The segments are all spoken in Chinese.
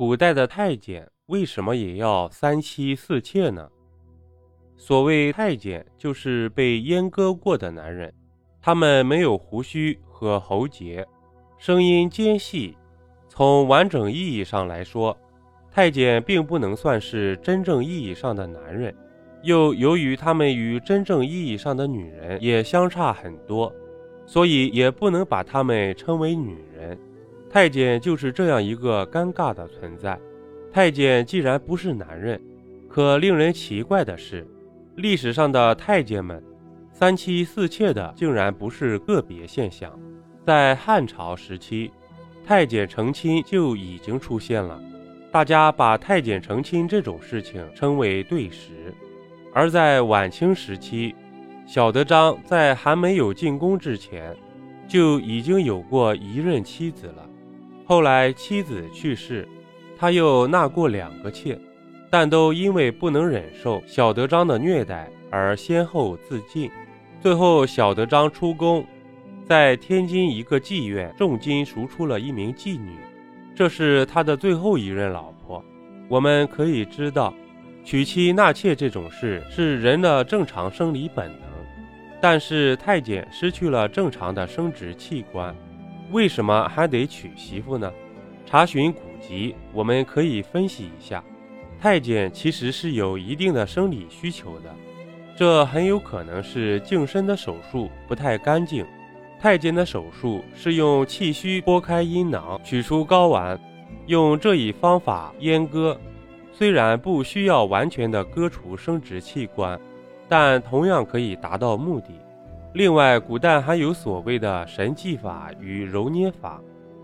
古代的太监为什么也要三妻四妾呢？所谓太监，就是被阉割过的男人，他们没有胡须和喉结，声音尖细。从完整意义上来说，太监并不能算是真正意义上的男人。又由于他们与真正意义上的女人也相差很多，所以也不能把他们称为女人。太监就是这样一个尴尬的存在。太监既然不是男人，可令人奇怪的是。历史上的太监们三妻四妾的，竟然不是个别现象。在汉朝时期，太监成亲就已经出现了，大家把太监成亲这种事情称为对食。而在晚清时期，小德张在还没有进宫之前，就已经有过一任妻子了。后来妻子去世，他又纳过两个妾。但都因为不能忍受小德张的虐待而先后自尽。最后，小德张出宫，在天津一个妓院重金赎出了一名妓女，这是他的最后一任老婆。我们可以知道，娶妻纳妾这种事是人的正常生理本能。但是太监失去了正常的生殖器官，为什么还得娶媳妇呢？查询古籍，我们可以分析一下。太监其实是有一定的生理需求的，这很有可能是净身的手术不太干净。太监的手术是用气虚拨开阴囊，取出睾丸，用这一方法阉割。虽然不需要完全的割除生殖器官，但同样可以达到目的。另外，古代还有所谓的神技法与揉捏法。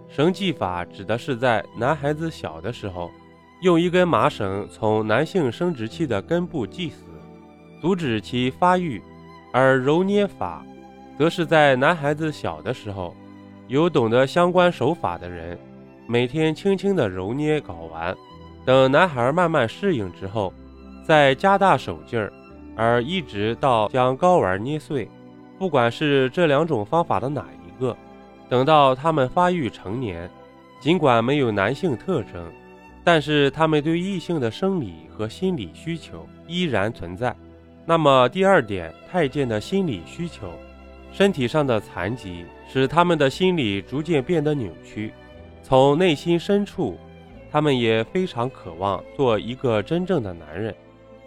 神技法指的是在男孩子小的时候。用一根麻绳从男性生殖器的根部系死，阻止其发育；而揉捏法，则是在男孩子小的时候，有懂得相关手法的人，每天轻轻地揉捏睾丸，等男孩慢慢适应之后，再加大手劲儿，而一直到将睾丸捏碎。不管是这两种方法的哪一个，等到他们发育成年，尽管没有男性特征。但是他们对异性的生理和心理需求依然存在。那么第二点，太监的心理需求，身体上的残疾使他们的心理逐渐变得扭曲。从内心深处，他们也非常渴望做一个真正的男人。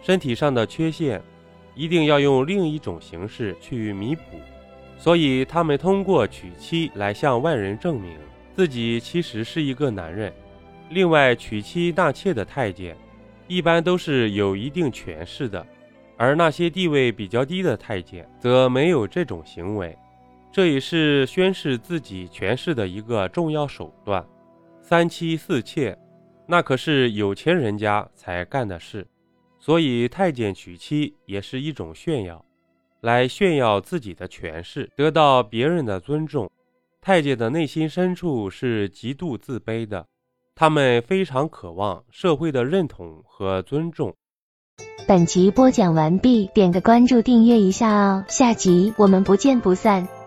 身体上的缺陷，一定要用另一种形式去弥补。所以他们通过娶妻来向外人证明自己其实是一个男人。另外，娶妻纳妾的太监，一般都是有一定权势的，而那些地位比较低的太监，则没有这种行为。这也是宣示自己权势的一个重要手段。三妻四妾，那可是有钱人家才干的事，所以太监娶妻也是一种炫耀，来炫耀自己的权势，得到别人的尊重。太监的内心深处是极度自卑的。他们非常渴望社会的认同和尊重。本集播讲完毕，点个关注，订阅一下哦，下集我们不见不散。